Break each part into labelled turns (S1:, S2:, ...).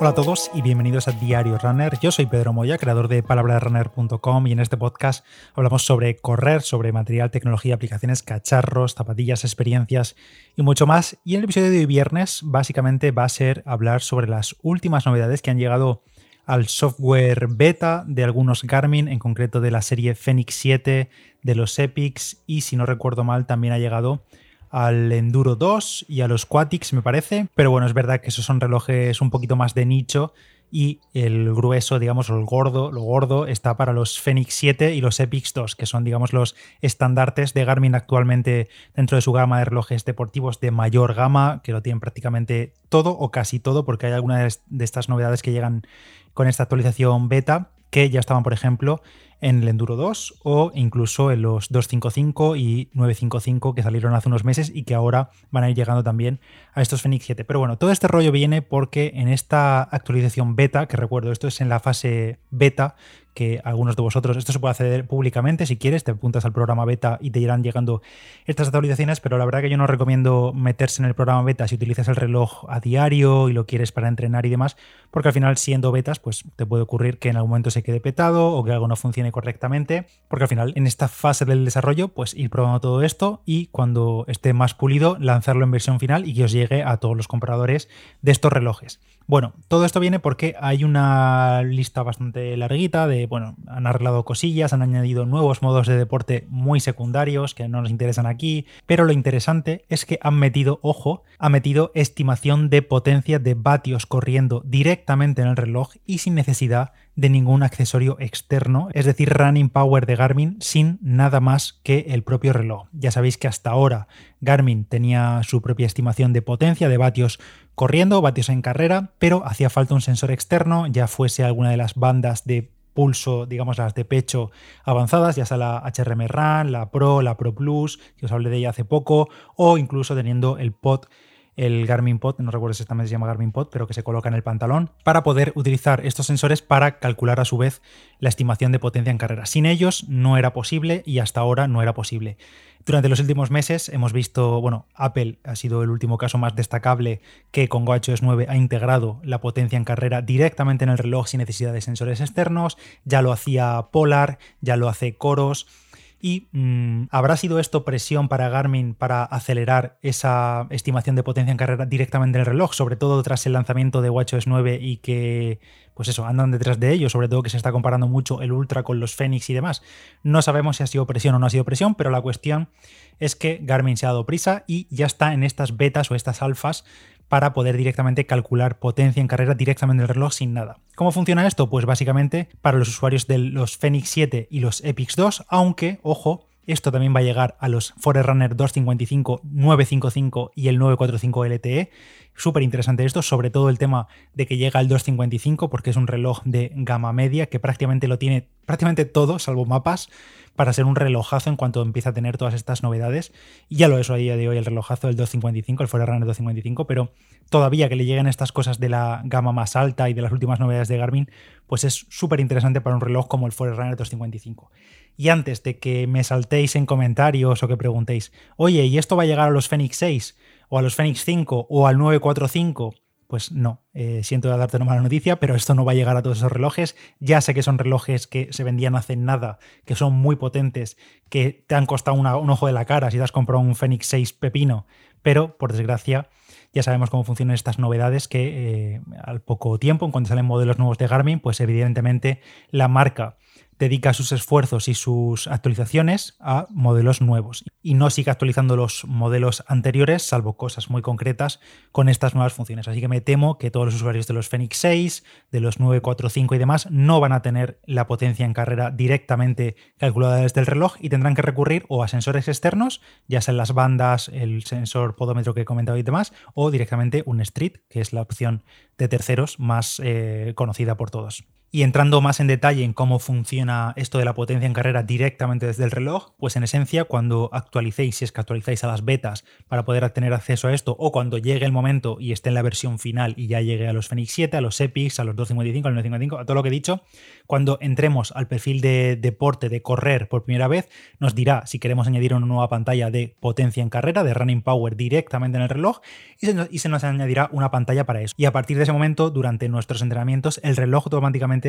S1: Hola a todos y bienvenidos a Diario Runner. Yo soy Pedro Moya, creador de palabrasrunner.com y en este podcast hablamos sobre correr, sobre material, tecnología, aplicaciones, cacharros, zapatillas, experiencias y mucho más. Y en el episodio de hoy viernes básicamente va a ser hablar sobre las últimas novedades que han llegado al software beta de algunos Garmin, en concreto de la serie Fenix 7, de los Epics y si no recuerdo mal también ha llegado al Enduro 2 y a los Quatix, me parece. Pero bueno, es verdad que esos son relojes un poquito más de nicho y el grueso, digamos, el gordo, lo gordo está para los Fenix 7 y los Epix 2, que son, digamos, los estandartes de Garmin actualmente dentro de su gama de relojes deportivos de mayor gama, que lo tienen prácticamente todo o casi todo, porque hay algunas de estas novedades que llegan con esta actualización beta, que ya estaban, por ejemplo, en el Enduro 2 o incluso en los 255 y 955 que salieron hace unos meses y que ahora van a ir llegando también a estos Fenix 7. Pero bueno, todo este rollo viene porque en esta actualización beta, que recuerdo, esto es en la fase beta, que algunos de vosotros, esto se puede acceder públicamente si quieres, te apuntas al programa beta y te irán llegando estas actualizaciones, pero la verdad que yo no recomiendo meterse en el programa beta si utilizas el reloj a diario y lo quieres para entrenar y demás, porque al final siendo betas, pues te puede ocurrir que en algún momento se quede petado o que algo no funcione correctamente, porque al final en esta fase del desarrollo, pues ir probando todo esto y cuando esté más pulido, lanzarlo en versión final y que os llegue a todos los compradores de estos relojes. Bueno, todo esto viene porque hay una lista bastante larguita de, bueno, han arreglado cosillas, han añadido nuevos modos de deporte muy secundarios que no nos interesan aquí, pero lo interesante es que han metido, ojo, ha metido estimación de potencia de vatios corriendo directamente en el reloj y sin necesidad de ningún accesorio externo, es decir, running power de Garmin sin nada más que el propio reloj. Ya sabéis que hasta ahora Garmin tenía su propia estimación de potencia de vatios corriendo, vatios en carrera, pero hacía falta un sensor externo, ya fuese alguna de las bandas de pulso, digamos las de pecho avanzadas, ya sea la HRM Run, la Pro, la Pro Plus, que os hablé de ella hace poco, o incluso teniendo el pod el Garmin Pod, no recuerdo si se llama Garmin Pod, pero que se coloca en el pantalón, para poder utilizar estos sensores para calcular a su vez la estimación de potencia en carrera. Sin ellos no era posible y hasta ahora no era posible. Durante los últimos meses hemos visto, bueno, Apple ha sido el último caso más destacable que con WatchOS 9 ha integrado la potencia en carrera directamente en el reloj sin necesidad de sensores externos, ya lo hacía Polar, ya lo hace Coros ¿Y mm, habrá sido esto presión para Garmin para acelerar esa estimación de potencia en carrera directamente en el reloj, sobre todo tras el lanzamiento de WatchOS 9 y que, pues eso, andan detrás de ello, sobre todo que se está comparando mucho el Ultra con los Fenix y demás? No sabemos si ha sido presión o no ha sido presión, pero la cuestión es que Garmin se ha dado prisa y ya está en estas betas o estas alfas para poder directamente calcular potencia en carrera directamente en el reloj sin nada. ¿Cómo funciona esto? Pues básicamente para los usuarios de los Fenix 7 y los Epix 2, aunque, ojo, esto también va a llegar a los Forerunner 255, 955 y el 945 LTE. Súper interesante esto, sobre todo el tema de que llega al 255 porque es un reloj de gama media que prácticamente lo tiene prácticamente todo, salvo mapas, para ser un relojazo en cuanto empieza a tener todas estas novedades. Y ya lo es a día de hoy el relojazo del 255, el Forerunner 255, pero todavía que le lleguen estas cosas de la gama más alta y de las últimas novedades de Garmin, pues es súper interesante para un reloj como el Forerunner 255. Y antes de que me saltéis en comentarios o que preguntéis, oye, ¿y esto va a llegar a los Fenix 6 o a los Fenix 5 o al 945? Pues no, eh, siento darte una mala noticia, pero esto no va a llegar a todos esos relojes. Ya sé que son relojes que se vendían hace nada, que son muy potentes, que te han costado un ojo de la cara si te has comprado un Fenix 6 pepino, pero por desgracia ya sabemos cómo funcionan estas novedades que eh, al poco tiempo, en cuanto salen modelos nuevos de Garmin, pues evidentemente la marca dedica sus esfuerzos y sus actualizaciones a modelos nuevos y no sigue actualizando los modelos anteriores, salvo cosas muy concretas, con estas nuevas funciones. Así que me temo que todos los usuarios de los Fenix 6, de los 945 y demás no van a tener la potencia en carrera directamente calculada desde el reloj y tendrán que recurrir o a sensores externos, ya sean las bandas, el sensor podómetro que he comentado y demás, o directamente un Street, que es la opción de terceros más eh, conocida por todos. Y entrando más en detalle en cómo funciona esto de la potencia en carrera directamente desde el reloj, pues en esencia cuando actualicéis, si es que actualizáis a las betas para poder tener acceso a esto, o cuando llegue el momento y esté en la versión final y ya llegue a los Fenix 7, a los Epics, a los 255, a los 955, a todo lo que he dicho, cuando entremos al perfil de deporte de correr por primera vez, nos dirá si queremos añadir una nueva pantalla de potencia en carrera, de running power directamente en el reloj, y se nos añadirá una pantalla para eso. Y a partir de ese momento, durante nuestros entrenamientos, el reloj automáticamente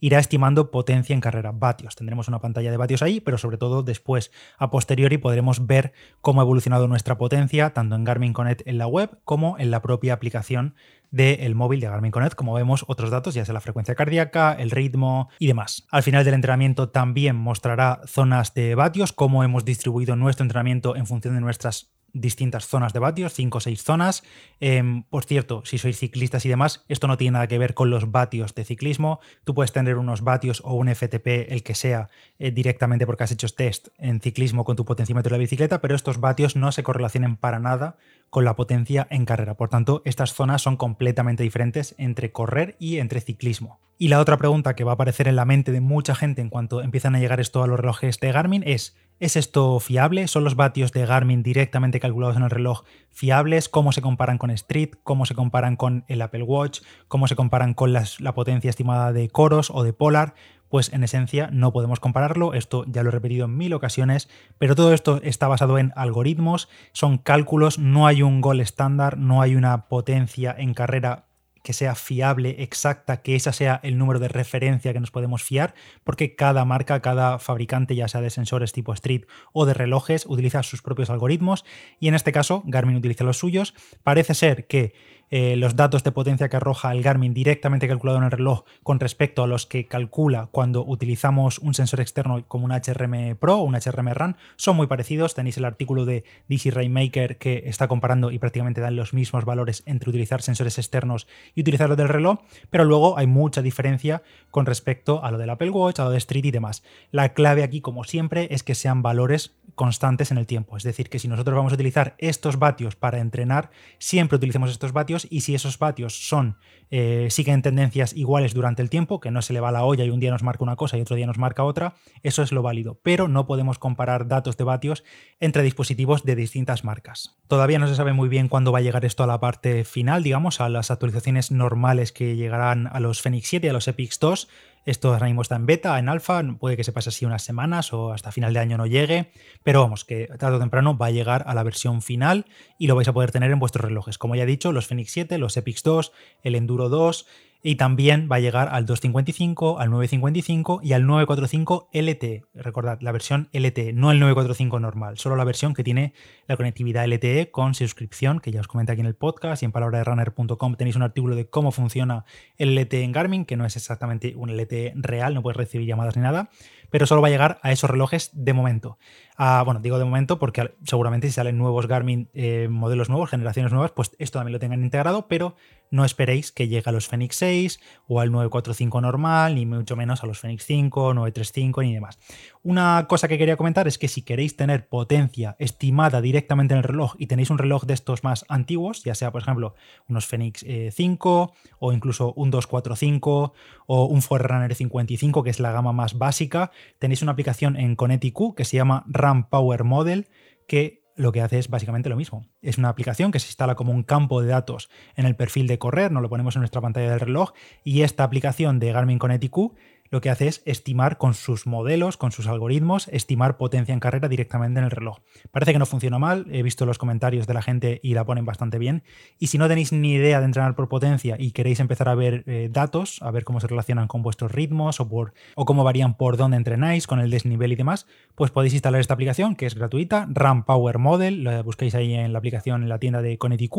S1: irá estimando potencia en carrera, vatios. Tendremos una pantalla de vatios ahí, pero sobre todo después, a posteriori, podremos ver cómo ha evolucionado nuestra potencia, tanto en Garmin Connect en la web como en la propia aplicación del móvil de Garmin Connect, como vemos otros datos, ya sea la frecuencia cardíaca, el ritmo y demás. Al final del entrenamiento también mostrará zonas de vatios, cómo hemos distribuido nuestro entrenamiento en función de nuestras distintas zonas de vatios, 5 o 6 zonas. Em, por cierto, si sois ciclistas y demás, esto no tiene nada que ver con los vatios de ciclismo. Tú puedes tener unos vatios o un FTP, el que sea, eh, directamente porque has hecho test en ciclismo con tu potenciómetro de la bicicleta, pero estos vatios no se correlacionan para nada con la potencia en carrera. Por tanto, estas zonas son completamente diferentes entre correr y entre ciclismo. Y la otra pregunta que va a aparecer en la mente de mucha gente en cuanto empiezan a llegar esto a los relojes de Garmin es ¿Es esto fiable? ¿Son los vatios de Garmin directamente calculados en el reloj fiables? ¿Cómo se comparan con Street? ¿Cómo se comparan con el Apple Watch? ¿Cómo se comparan con la potencia estimada de Coros o de Polar? Pues en esencia no podemos compararlo, esto ya lo he repetido en mil ocasiones, pero todo esto está basado en algoritmos, son cálculos, no hay un gol estándar, no hay una potencia en carrera que sea fiable, exacta, que ese sea el número de referencia que nos podemos fiar, porque cada marca, cada fabricante, ya sea de sensores tipo Street o de relojes, utiliza sus propios algoritmos y en este caso Garmin utiliza los suyos. Parece ser que eh, los datos de potencia que arroja el Garmin directamente calculado en el reloj con respecto a los que calcula cuando utilizamos un sensor externo como un HRM Pro o un HRM Run son muy parecidos. Tenéis el artículo de DC Rainmaker que está comparando y prácticamente dan los mismos valores entre utilizar sensores externos y utilizar los del reloj, pero luego hay mucha diferencia con respecto a lo del Apple Watch, a lo de Street y demás. La clave aquí, como siempre, es que sean valores constantes en el tiempo. Es decir, que si nosotros vamos a utilizar estos vatios para entrenar, siempre utilicemos estos vatios y si esos vatios son eh, siguen tendencias iguales durante el tiempo, que no se le va la olla y un día nos marca una cosa y otro día nos marca otra, eso es lo válido. Pero no podemos comparar datos de vatios entre dispositivos de distintas marcas. Todavía no se sabe muy bien cuándo va a llegar esto a la parte final, digamos, a las actualizaciones normales que llegarán a los Fenix 7 y a los Epix 2. Esto ahora mismo está en beta, en alfa, puede que se pase así unas semanas o hasta final de año no llegue, pero vamos, que tarde o temprano va a llegar a la versión final y lo vais a poder tener en vuestros relojes. Como ya he dicho, los Fenix 7, los Epix 2, el Enduro 2, y también va a llegar al 255, al 955 y al 945 LTE. Recordad, la versión LTE, no el 945 normal, solo la versión que tiene la conectividad LTE con suscripción, que ya os comenté aquí en el podcast y en palabraderunner.com tenéis un artículo de cómo funciona el LTE en Garmin, que no es exactamente un LTE real, no puedes recibir llamadas ni nada, pero solo va a llegar a esos relojes de momento. Ah, bueno, digo de momento porque seguramente si salen nuevos Garmin, eh, modelos nuevos, generaciones nuevas, pues esto también lo tengan integrado, pero no esperéis que llegue a los Fenix 6 o al 945 normal, ni mucho menos a los Fenix 5, 935 ni demás. Una cosa que quería comentar es que si queréis tener potencia estimada directamente en el reloj y tenéis un reloj de estos más antiguos, ya sea por ejemplo unos Fenix 5 eh, o incluso un 245 o un Forerunner 55 que es la gama más básica, tenéis una aplicación en Conetiq que se llama RAM Power Model que lo que hace es básicamente lo mismo. Es una aplicación que se instala como un campo de datos en el perfil de correr, nos lo ponemos en nuestra pantalla del reloj y esta aplicación de Garmin IQ lo que hace es estimar con sus modelos, con sus algoritmos, estimar potencia en carrera directamente en el reloj. Parece que no funciona mal, he visto los comentarios de la gente y la ponen bastante bien. Y si no tenéis ni idea de entrenar por potencia y queréis empezar a ver eh, datos, a ver cómo se relacionan con vuestros ritmos o, por, o cómo varían por dónde entrenáis, con el desnivel y demás, pues podéis instalar esta aplicación que es gratuita, RAM Power Model, la busquéis ahí en la aplicación en la tienda de Conetiq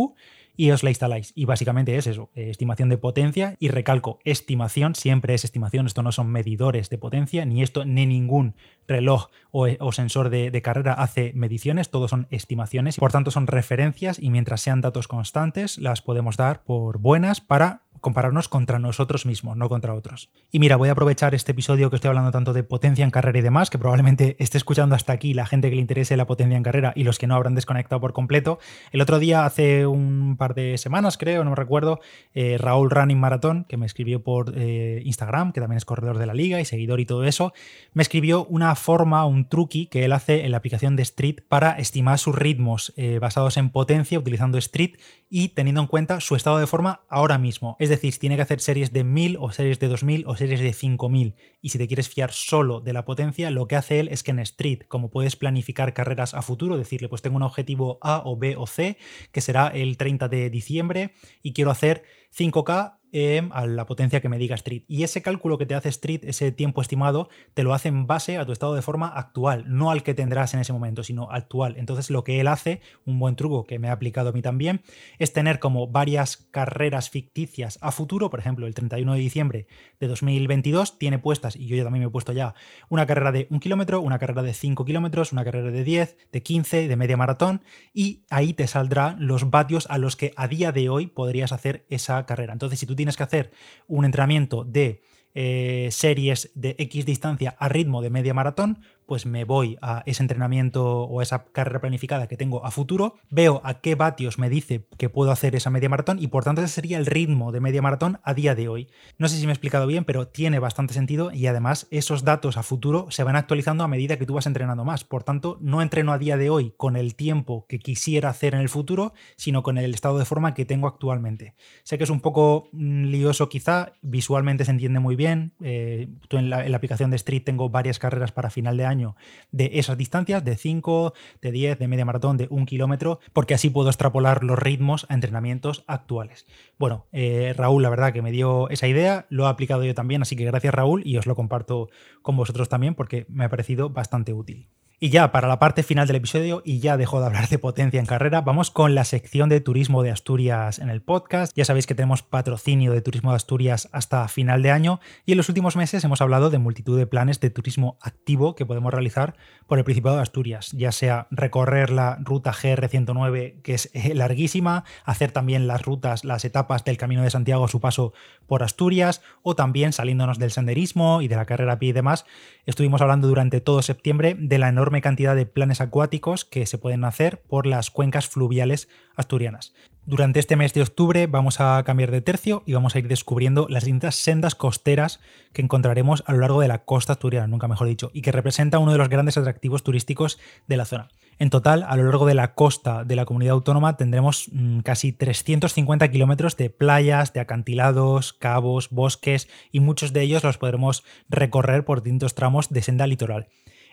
S1: y os la instaláis. Y básicamente es eso, eh, estimación de potencia y recalco, estimación siempre es estimación, esto no son medidores de potencia, ni esto ni ningún reloj o, eh, sensor de, de, carrera hace mediciones, todos son estimaciones, por tanto son referencias y mientras sean datos constantes las podemos dar por buenas para compararnos contra nosotros mismos, no contra otros. Y mira, voy a aprovechar este episodio que estoy hablando tanto de potencia en carrera y demás, que probablemente esté escuchando hasta aquí la gente que le interese la potencia en carrera y los que no habrán desconectado por completo. El otro día, hace un par de semanas, creo, no me recuerdo, eh, Raúl Running Maratón, que me escribió por eh, Instagram, que también es corredor de la liga y seguidor y todo eso, me escribió una forma, un truqui que él hace en la aplicación de Street para estimar sus ritmos eh, basados en potencia utilizando Street y teniendo en cuenta su estado de forma ahora mismo. Decir, tiene que hacer series de 1000 o series de 2000 o series de 5000 y si te quieres fiar solo de la potencia, lo que hace él es que en Street, como puedes planificar carreras a futuro, decirle, pues tengo un objetivo A o B o C, que será el 30 de diciembre y quiero hacer 5K a la potencia que me diga Street. Y ese cálculo que te hace Street, ese tiempo estimado, te lo hace en base a tu estado de forma actual, no al que tendrás en ese momento, sino actual. Entonces lo que él hace, un buen truco que me ha aplicado a mí también, es tener como varias carreras ficticias a futuro, por ejemplo, el 31 de diciembre de 2022 tiene puestas, y yo ya también me he puesto ya, una carrera de un kilómetro, una carrera de 5 kilómetros, una carrera de 10, de 15, de media maratón, y ahí te saldrán los vatios a los que a día de hoy podrías hacer esa carrera. Entonces, si tú tienes que hacer un entrenamiento de eh, series de X distancia a ritmo de media maratón, pues me voy a ese entrenamiento o esa carrera planificada que tengo a futuro, veo a qué vatios me dice que puedo hacer esa media maratón y por tanto ese sería el ritmo de media maratón a día de hoy. No sé si me he explicado bien, pero tiene bastante sentido y además esos datos a futuro se van actualizando a medida que tú vas entrenando más. Por tanto, no entreno a día de hoy con el tiempo que quisiera hacer en el futuro, sino con el estado de forma que tengo actualmente. Sé que es un poco mm, lioso quizá, visualmente se entiende muy bien. Eh, en la aplicación de Street tengo varias carreras para final de año de esas distancias, de 5, de 10, de media maratón, de un kilómetro, porque así puedo extrapolar los ritmos a entrenamientos actuales. Bueno, eh, Raúl, la verdad que me dio esa idea, lo he aplicado yo también, así que gracias Raúl y os lo comparto con vosotros también porque me ha parecido bastante útil. Y ya para la parte final del episodio, y ya dejo de hablar de potencia en carrera, vamos con la sección de turismo de Asturias en el podcast. Ya sabéis que tenemos patrocinio de turismo de Asturias hasta final de año y en los últimos meses hemos hablado de multitud de planes de turismo activo que podemos realizar por el Principado de Asturias, ya sea recorrer la ruta GR109, que es eh, larguísima, hacer también las rutas, las etapas del Camino de Santiago a su paso por Asturias, o también saliéndonos del senderismo y de la carrera a pie y demás. Estuvimos hablando durante todo septiembre de la enorme cantidad de planes acuáticos que se pueden hacer por las cuencas fluviales asturianas. Durante este mes de octubre vamos a cambiar de tercio y vamos a ir descubriendo las distintas sendas costeras que encontraremos a lo largo de la costa asturiana, nunca mejor dicho, y que representa uno de los grandes atractivos turísticos de la zona. En total, a lo largo de la costa de la comunidad autónoma tendremos mm, casi 350 kilómetros de playas, de acantilados, cabos, bosques y muchos de ellos los podremos recorrer por distintos tramos de senda litoral.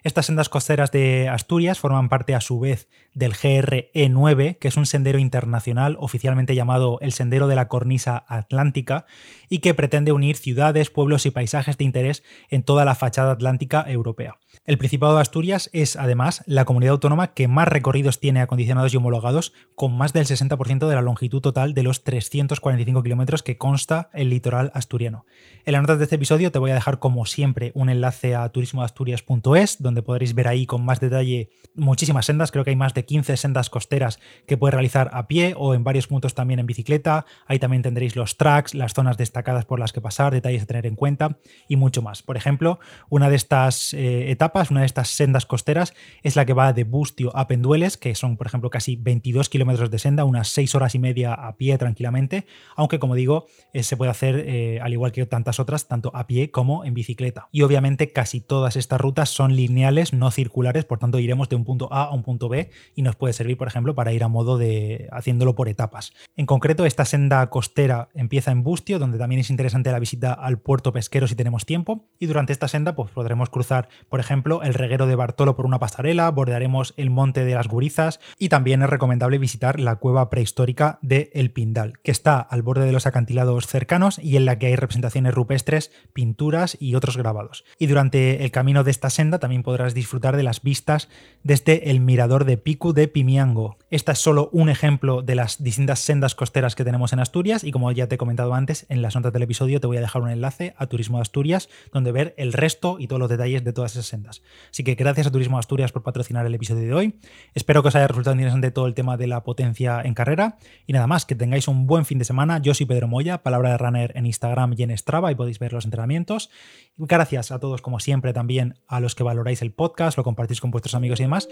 S1: Estas sendas costeras de Asturias forman parte a su vez del GRE9, que es un sendero internacional oficialmente llamado el Sendero de la Cornisa Atlántica y que pretende unir ciudades, pueblos y paisajes de interés en toda la fachada atlántica europea. El Principado de Asturias es además la comunidad autónoma que más recorridos tiene acondicionados y homologados, con más del 60% de la longitud total de los 345 kilómetros que consta el litoral asturiano. En las notas de este episodio te voy a dejar como siempre un enlace a turismoasturias.es, donde podréis ver ahí con más detalle muchísimas sendas, creo que hay más de 15 sendas costeras que puedes realizar a pie o en varios puntos también en bicicleta, ahí también tendréis los tracks, las zonas destacadas por las que pasar, detalles a tener en cuenta y mucho más. Por ejemplo, una de estas eh, etapas, una de estas sendas costeras es la que va de Bustio a Pendueles, que son por ejemplo casi 22 kilómetros de senda, unas 6 horas y media a pie tranquilamente, aunque como digo, eh, se puede hacer eh, al igual que tantas otras, tanto a pie como en bicicleta. Y obviamente casi todas estas rutas son lineales, no circulares, por tanto iremos de un punto A a un punto B y nos puede servir, por ejemplo, para ir a modo de haciéndolo por etapas. En concreto, esta senda costera empieza en Bustio, donde también es interesante la visita al puerto pesquero si tenemos tiempo, y durante esta senda pues, podremos cruzar, por ejemplo, el reguero de Bartolo por una pasarela, bordearemos el monte de las Gurizas y también es recomendable visitar la cueva prehistórica de El Pindal, que está al borde de los acantilados cercanos y en la que hay representaciones rupestres, pinturas y otros grabados. Y durante el camino de esta senda también podrás disfrutar de las vistas desde el mirador de Pico de Pimiango. Esta es solo un ejemplo de las distintas sendas costeras que tenemos en Asturias y como ya te he comentado antes, en las notas del episodio te voy a dejar un enlace a Turismo de Asturias donde ver el resto y todos los detalles de todas esas sendas Así que gracias a Turismo Asturias por patrocinar el episodio de hoy. Espero que os haya resultado interesante todo el tema de la potencia en carrera. Y nada más, que tengáis un buen fin de semana. Yo soy Pedro Moya, palabra de runner en Instagram y en Strava y podéis ver los entrenamientos. Gracias a todos, como siempre, también a los que valoráis el podcast, lo compartís con vuestros amigos y demás.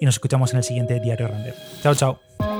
S1: Y nos escuchamos en el siguiente Diario Runner. Chao, chao.